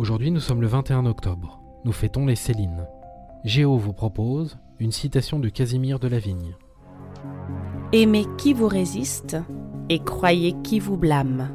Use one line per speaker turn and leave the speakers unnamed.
Aujourd'hui, nous sommes le 21 octobre. Nous fêtons les Célines. Géo vous propose une citation de Casimir de la Vigne.
Aimez qui vous résiste et croyez qui vous blâme.